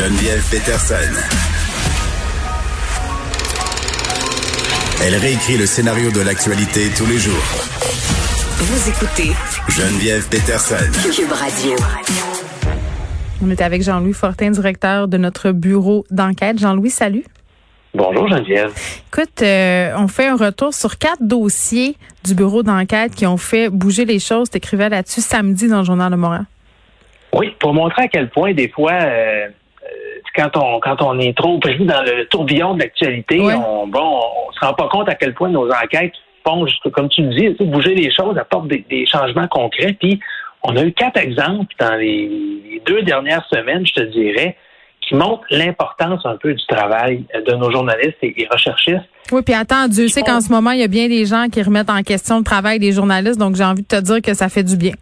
Geneviève Peterson. Elle réécrit le scénario de l'actualité tous les jours. Vous écoutez Geneviève Peterson. Cube Radio. On est avec Jean-Louis Fortin, directeur de notre bureau d'enquête. Jean-Louis, salut. Bonjour Geneviève. Écoute, euh, on fait un retour sur quatre dossiers du bureau d'enquête qui ont fait bouger les choses. Tu écrivais là-dessus samedi dans le Journal de Montréal. Oui, pour montrer à quel point des fois, euh, quand on quand on est trop pris dans le tourbillon de l'actualité, on bon, on se rend pas compte à quel point nos enquêtes font, comme tu le dis, bouger les choses, apportent des, des changements concrets. Puis on a eu quatre exemples dans les deux dernières semaines, je te dirais, qui montre l'importance un peu du travail de nos journalistes et, recherchistes. Oui, puis attends, Dieu sait qu'en ce moment, il y a bien des gens qui remettent en question le travail des journalistes, donc j'ai envie de te dire que ça fait du bien.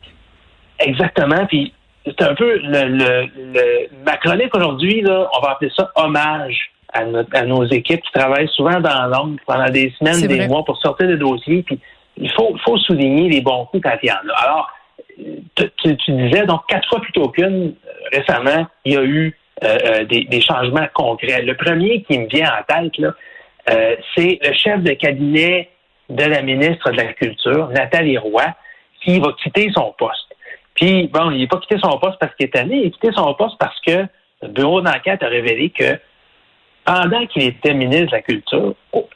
Exactement, puis c'est un peu le, le, ma chronique aujourd'hui, là, on va appeler ça hommage à, à nos équipes qui travaillent souvent dans l'ombre pendant des semaines, des mois pour sortir des dossiers, puis il faut, faut souligner les bons coups quand il y en a. Alors, tu, tu disais, donc quatre fois plutôt qu'une, euh, récemment, il y a eu euh, euh, des, changements concrets. Le premier qui me vient en tête, là, euh, c'est le chef de cabinet de la ministre de la Culture, Nathalie Roy, qui va quitter son poste. Puis, bon, il n'est pas quitté son poste parce qu'il est tanné, il a quitté son poste parce que le bureau d'enquête a révélé que pendant qu'il était ministre de la Culture, oh,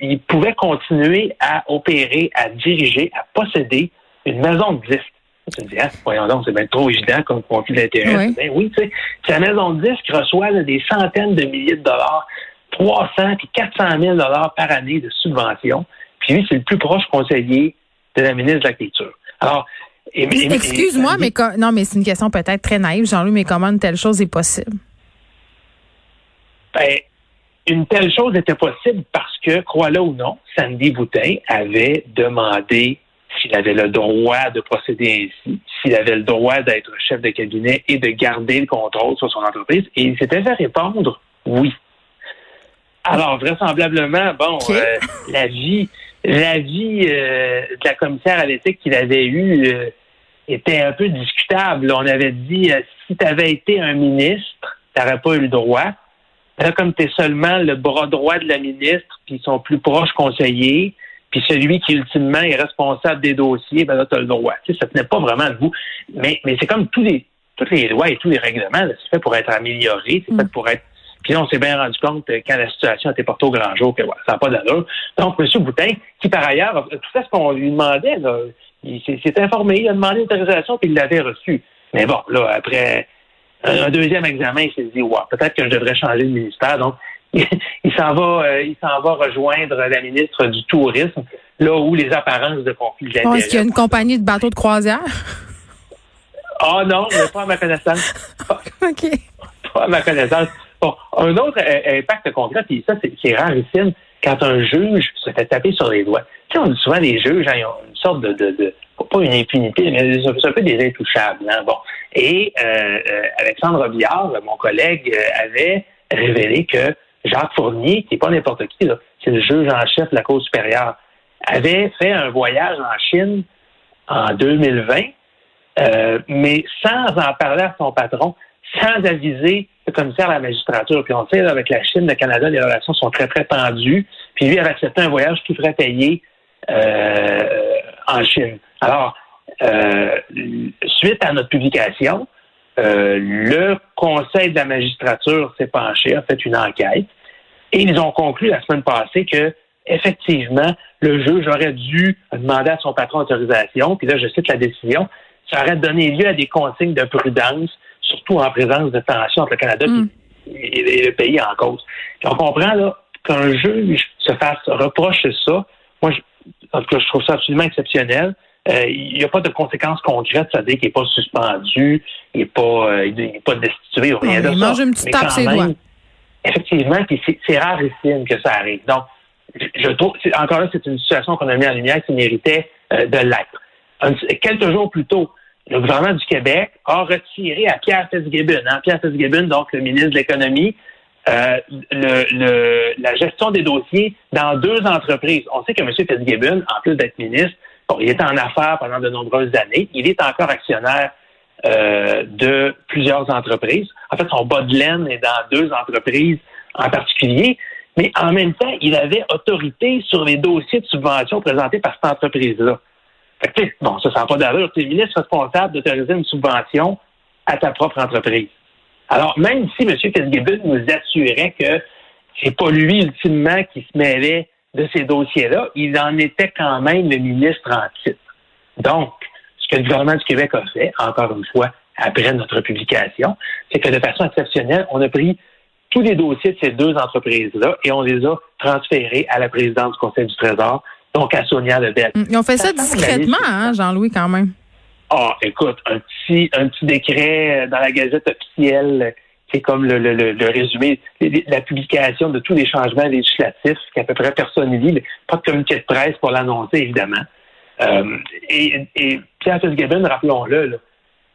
il pouvait continuer à opérer, à diriger, à posséder une maison de disques. Tu me dis, ah, voyons donc, c'est bien trop évident comme conflit d'intérêt. Oui. Ben oui, tu sais, la maison de disques reçoit des centaines de milliers de dollars, 300 puis 400 000 dollars par année de subventions. Puis lui, c'est le plus proche conseiller de la ministre de la Culture. Alors, Excuse-moi, mais non, mais c'est une question peut-être très naïve, Jean-Louis, mais comment une telle chose est possible? Ben, une telle chose était possible parce que, crois-le ou non, Sandy Boutin avait demandé s'il avait le droit de procéder ainsi, s'il avait le droit d'être chef de cabinet et de garder le contrôle sur son entreprise. Et il s'était fait répondre oui. Alors, vraisemblablement, bon, euh, la vie, la vie euh, de la commissaire à l'éthique qu'il avait eue euh, était un peu discutable. On avait dit, si tu avais été un ministre, tu n'aurais pas eu le droit. Là, comme tu es seulement le bras droit de la ministre, puis son plus proche conseiller, puis celui qui ultimement est responsable des dossiers, ben là, tu as le droit. Tu sais, ça tenait pas vraiment de vous. Mais, mais c'est comme tous les, toutes les lois et tous les règlements, c'est fait pour être amélioré, c'est fait mm. pour être. Puis on s'est bien rendu compte quand la situation était portée au grand jour que ouais, ça n'a pas d'allure. Donc, M. Boutin, qui par ailleurs, tout ce qu'on lui demandait, là, il s'est informé, il a demandé une autorisation, puis il l'avait reçu. Mais bon, là, après un deuxième examen, il s'est dit, ouais, peut-être que je devrais changer de ministère. Donc, il s'en va, euh, il s'en va rejoindre la ministre du Tourisme, là où les apparences de conflit d'intérêts. Est-ce qu'il y a une compagnie de bateaux de croisière? Ah oh non, mais pas à ma connaissance. OK. Pas à ma connaissance. Bon, un autre euh, impact concret, puis ça, c'est rarissime, quand un juge se fait taper sur les doigts. Tu sais, on dit souvent les juges, hein, ils ont une sorte de, de, de pas une impunité, mais c'est un peu des intouchables. Hein, bon. Et euh, Alexandre Biard, mon collègue, avait révélé que Jacques Fournier, qui n'est pas n'importe qui, c'est le juge en chef de la Cour supérieure, avait fait un voyage en Chine en 2020, euh, mais sans en parler à son patron, sans aviser le commissaire à la magistrature. Puis on sait, avec la Chine, le Canada, les relations sont très, très tendues. Puis lui avait accepté un voyage qui ferait payer euh, en Chine. Alors, euh, suite à notre publication, euh, le Conseil de la magistrature s'est penché, a fait une enquête, et ils ont conclu la semaine passée que effectivement, le juge aurait dû demander à son patron autorisation, puis là, je cite la décision, ça aurait donné lieu à des consignes de prudence, surtout en présence de tensions entre le Canada mm. et, le pays en cause. on comprend là qu'un juge se fasse reprocher ça. Moi, je, en tout cas, je trouve ça absolument exceptionnel. Euh, il n'y a pas de conséquences concrètes, c'est-à-dire qu'il n'est pas suspendu, il n'est pas, euh, il pas destitué ou rien de ça. Il mange une petite tape ses doigts. Effectivement, puis c'est rarissime que ça arrive. Donc, je trouve, encore là, c'est une situation qu'on a mis en lumière qui méritait euh, de l'être. Quelques jours plus tôt, le gouvernement du Québec a retiré à Pierre Fitzgibbon, hein, Pierre Fitzgibbon, donc le ministre de l'Économie, euh, le, la gestion des dossiers dans deux entreprises. On sait que M. Fitzgibbon, en plus d'être ministre, Bon, il était en affaires pendant de nombreuses années. Il est encore actionnaire euh, de plusieurs entreprises. En fait, son bas de laine est dans deux entreprises en particulier, mais en même temps, il avait autorité sur les dossiers de subvention présentés par cette entreprise-là. Bon, ça sent pas d'allure. Tu es ministre responsable d'autoriser une subvention à ta propre entreprise. Alors, même si M. Fitzgibbon nous assurait que c'est pas lui ultimement qui se mêlait de ces dossiers-là, il en était quand même le ministre en titre. Donc, ce que le gouvernement du Québec a fait, encore une fois, après notre publication, c'est que de façon exceptionnelle, on a pris tous les dossiers de ces deux entreprises-là et on les a transférés à la présidente du Conseil du Trésor, donc à Sonia Lebel. Mm, ils ont fait ça, discrètement, hein, Jean-Louis, quand même. Ah, écoute, un petit, un petit décret dans la Gazette officielle c'est comme le, le, le, résumé, la publication de tous les changements législatifs qu'à peu près personne lit, pas de communiqué de presse pour l'annoncer, évidemment. Euh, et, et, Pierre Fitzgibbon, rappelons-le, n'a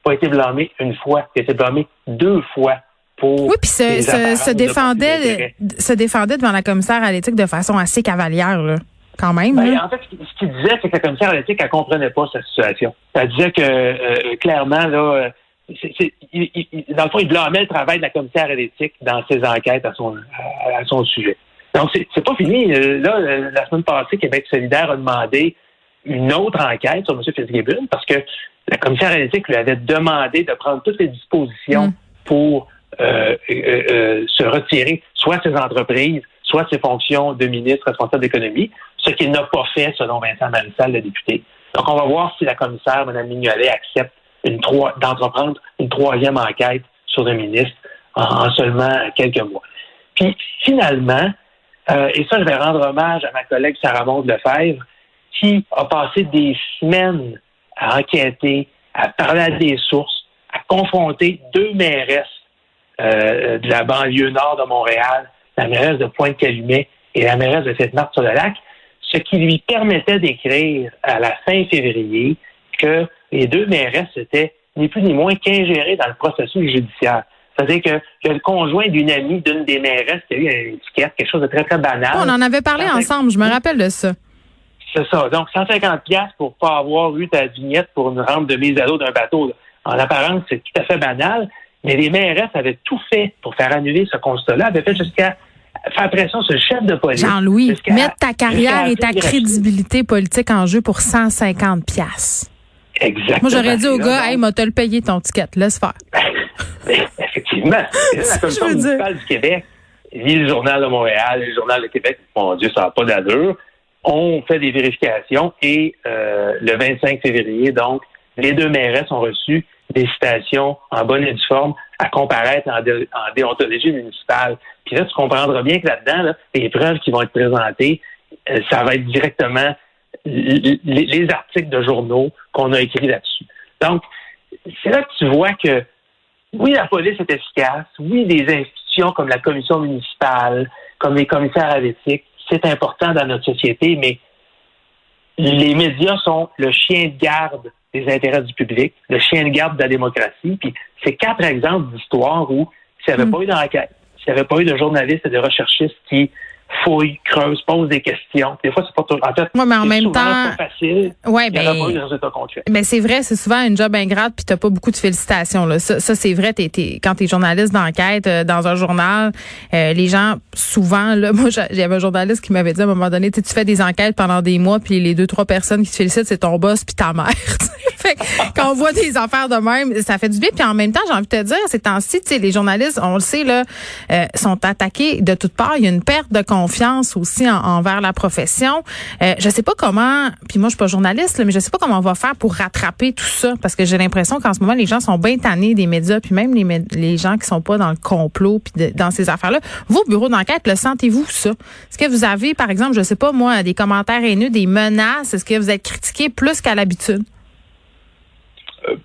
pas été blâmé une fois, il a été blâmé deux fois pour. Oui, puis se, se, défendait, se défendait devant la commissaire à l'éthique de façon assez cavalière, là. Quand même. Ben, en fait, ce qu'il disait, c'est que la commissaire à l'éthique, elle comprenait pas sa situation. Elle disait que, euh, clairement, là, dans le fond, il blâmait le travail de la commissaire à l'éthique dans ses enquêtes à son, à, son sujet. Donc, c'est pas fini. Euh, là, euh, la semaine passée, Québec solidaire a demandé une autre enquête sur M. Fitzgibbon parce que la commissaire à l'éthique lui avait demandé de prendre toutes les dispositions mm. pour euh, se retirer soit ses entreprises, soit ses fonctions de ministre responsable d'économie, ce qu'il n'a pas fait selon Vincent Marissal, le député. Donc, on va voir si la commissaire, Mme Mignolet, accepte d'entreprendre une troisième enquête sur le ministre en, seulement quelques mois. Puis finalement, euh, et ça, je vais rendre hommage à ma collègue Sarah Maud Lefebvre, qui a passé des semaines à enquêter, à parler à des sources, à confronter deux mairesses euh, de la banlieue nord de Montréal, la mairesse de Pointe-Calumet et la mairesse de Fête-Marthe-sur-le-Lac, ce qui lui permettait d'écrire à la fin février que les deux mairesses étaient ni plus ni moins qu'ingérées dans le processus judiciaire. C'est-à-dire que, le conjoint d'une amie d'une des mairesses qui a eu une étiquette, quelque chose de très, très banal. On en avait parlé ensemble, je me rappelle de ça. C'est ça. Donc, 150 pièces pour pas avoir eu ta vignette pour une rampe de mise à l'eau d'un bateau. En apparence, c'est tout à fait banal, mais les mairesses avaient tout fait pour faire annuler ce constat-là, avaient fait jusqu'à faire pression sur le chef de police. Jean-Louis, mettre ta carrière et ta crédibilité politique en jeu pour 150 pièces. Exactement. Moi, j'aurais dit au gars, hey, m'a te le payé ton ticket, laisse faire. Effectivement. la Commission municipale du Québec, ni le Journal de Montréal, le Journal de Québec, mon Dieu, ça n'a pas d'allure, on fait des vérifications et euh, le 25 février, donc, les deux mairesses ont reçu des citations en bonne et due forme à comparaître en, déontologie municipale. Puis là, tu comprendras bien que là-dedans, les preuves qui vont être présentées, euh, ça va être directement les, articles de journaux qu'on a écrits là-dessus. Donc, c'est là que tu vois que oui, la police est efficace, oui, des institutions comme la commission municipale, comme les commissaires à l'éthique, c'est important dans notre société, mais les médias sont le chien de garde des intérêts du public, le chien de garde de la démocratie. Puis c'est quatre exemples d'histoire où s'il n'y avait mm. pas eu d'enquête, s'il n'y avait pas eu de journalistes et de recherchistes qui fouille, creuse, pose des questions. Des fois, c'est pas tout. En fait, ouais, mais en même temps, facile. Ouais, ben, pas. Mais c'est vrai, c'est souvent un job ingrate, puis t'as pas beaucoup de félicitations. Là. Ça, ça c'est vrai. T'es, t'es, quand t'es journaliste d'enquête euh, dans un journal, euh, les gens souvent, là, moi, j'avais un journaliste qui m'avait dit à un moment donné, tu fais des enquêtes pendant des mois, puis les deux trois personnes qui te félicitent, c'est ton boss puis ta mère. fait quand on voit des affaires de même, ça fait du bien. Puis en même temps, j'ai envie de te dire, ces temps-ci, les journalistes, on le sait là, euh, sont attaqués de toutes parts. Il y a une perte de confiance aussi envers la profession. Euh, je sais pas comment, puis moi je suis pas journaliste, mais je sais pas comment on va faire pour rattraper tout ça, parce que j'ai l'impression qu'en ce moment les gens sont bien tannés des médias, puis même les, les gens qui sont pas dans le complot, puis dans ces affaires-là. Vos bureaux d'enquête, le sentez-vous ça? Est-ce que vous avez, par exemple, je sais pas moi, des commentaires haineux, des menaces? Est-ce que vous êtes critiqué plus qu'à l'habitude? Euh,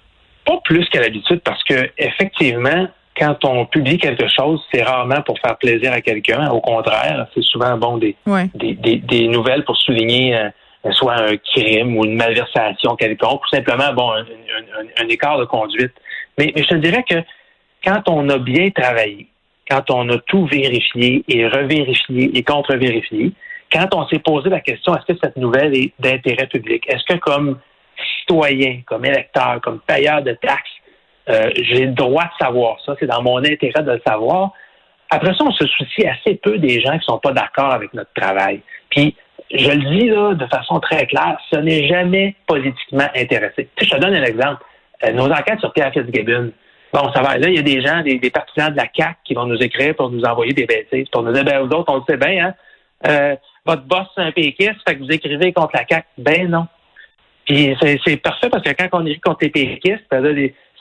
Pas plus qu'à l'habitude, parce que effectivement quand on publie quelque chose, c'est rarement pour faire plaisir à quelqu'un. Au contraire, c'est souvent bon des, des, nouvelles pour souligner euh, soit un crime ou une malversation quelconque, ou simplement bon un, écart de conduite. Mais, je te dirais que quand on a bien travaillé, quand on a tout vérifié et revérifié et contre-vérifié, quand on s'est posé la question est-ce que cette nouvelle est d'intérêt public, est-ce que comme citoyen, comme électeur, comme payeur de taxes, Euh, j'ai le droit de savoir ça. C'est dans mon intérêt de le savoir. Après ça, on se soucie assez peu des gens qui sont pas d'accord avec notre travail. Puis, je le dis là de façon très claire, ce n'est jamais politiquement intéressé. je te donne un exemple. Euh, nos enquêtes sur Pierre Fitzgibbon. Bon, ça va. Là, il y a des gens, des, partisans de la CAC qui vont nous écrire pour nous envoyer des bêtises, pour nous dire, ben, vous autres, on le sait bien, hein? Euh, votre boss, c'est un péquiste, fait que vous écrivez contre la CAC. Ben non. Puis c'est parfait parce que quand on écrit contre les péquistes,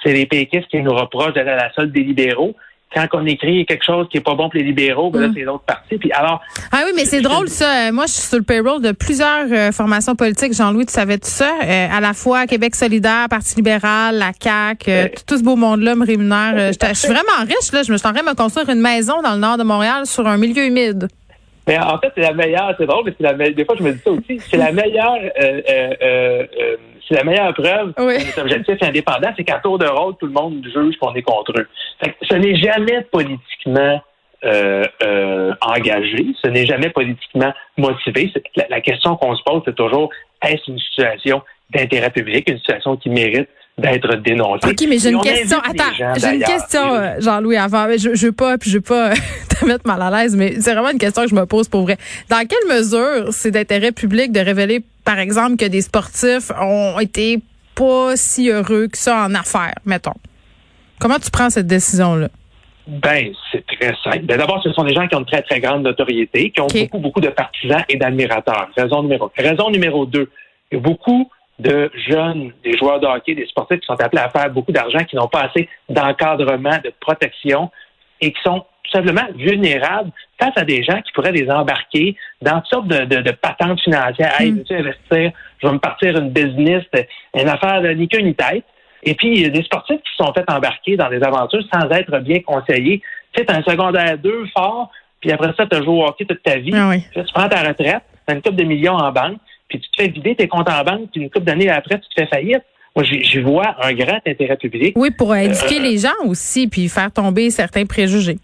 c'est les péquistes qui nous reprochent d'être à la solde des libéraux quand on écrit quelque chose qui est pas bon pour les libéraux, ben là, mm. c'est l'autre partie. Puis alors. Ah oui, mais c'est drôle, ça. Moi, je suis sur le payroll de plusieurs euh, formations politiques. Jean-Louis, tu savais tout ça? Euh, à la fois Québec solidaire, Parti libéral, la CAQ, euh, tout ce beau monde-là me rémunère. je suis vraiment riche, là. Je me suis en train de me construire une maison dans le nord de Montréal sur un milieu humide. Mais en fait, c'est la meilleure, c'est drôle, mais c'est la des fois je me dis ça aussi, c'est la meilleure c'est la meilleure preuve oui. qu'on est objectif et indépendant, c'est qu'à tour de rôle, tout le monde juge qu'on est contre eux. ce n'est jamais politiquement euh, euh, engagé, ce n'est jamais politiquement motivé. La, question qu'on se pose, c'est toujours est-ce une situation d'intérêt public, une situation qui mérite d'être dénoncée? OK, mais j'ai une question. Attends, j'ai une question, euh, Jean-Louis, avant. Je, je veux pas, puis je veux pas te mettre mal à l'aise, mais c'est vraiment une question que je me pose pour vrai. Dans quelle mesure c'est d'intérêt public de révéler par exemple, que des sportifs ont été pas si heureux que ça en affaires, mettons. Comment tu prends cette décision-là? Ben, c'est très simple. Ben, d'abord, ce sont des gens qui ont une très, très grande notoriété, qui ont beaucoup, beaucoup de partisans et d'admirateurs. Raison numéro. Raison numéro deux. Il y a beaucoup de jeunes, des joueurs de hockey, des sportifs qui sont appelés à faire beaucoup d'argent, qui n'ont pas assez d'encadrement, de protection et qui sont simplement vulnérables face à des gens qui pourraient les embarquer dans toutes sortes de, de, patentes financières. Hey, hmm. veux-tu investir? Je vais me partir une business, une affaire de ni queue ni tête. Et puis, il y a des sportifs qui sont fait embarquer dans des aventures sans être bien conseillés. Tu sais, as un secondaire 2 fort, puis après ça, tu as joué au hockey toute ta vie. Ah tu prends ta retraite, tu as une coupe de millions en banque, puis tu te fais vider tes comptes en banque, puis une coupe d'années après, tu te fais faillite. Moi, j'y vois un grand intérêt public. Oui, pour éduquer euh, les gens aussi, puis faire tomber certains préjugés.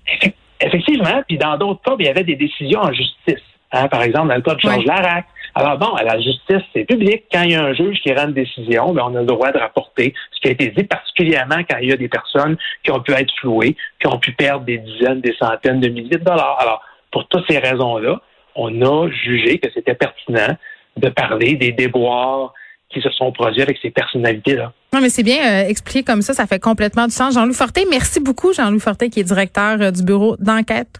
Effectivement, puis dans d'autres cas, il y avait des décisions en justice. Hein, par exemple, dans le cas de Georges Larac. Alors bon, à la justice, c'est public. Quand il y a un juge qui rend une décision, ben, on a le droit de rapporter ce qui a été dit, particulièrement quand il y a des personnes qui ont pu être flouées, qui ont pu perdre des dizaines, des centaines de milliers de dollars. Alors, pour toutes ces raisons-là, on a jugé que c'était pertinent de parler des déboires qui se sont produits avec ces personnalités-là. Non, mais c'est bien euh, expliqué comme ça, ça fait complètement du sens. Jean-Louis Fortin, merci beaucoup, Jean-Louis Fortin, qui est directeur euh, du bureau d'enquête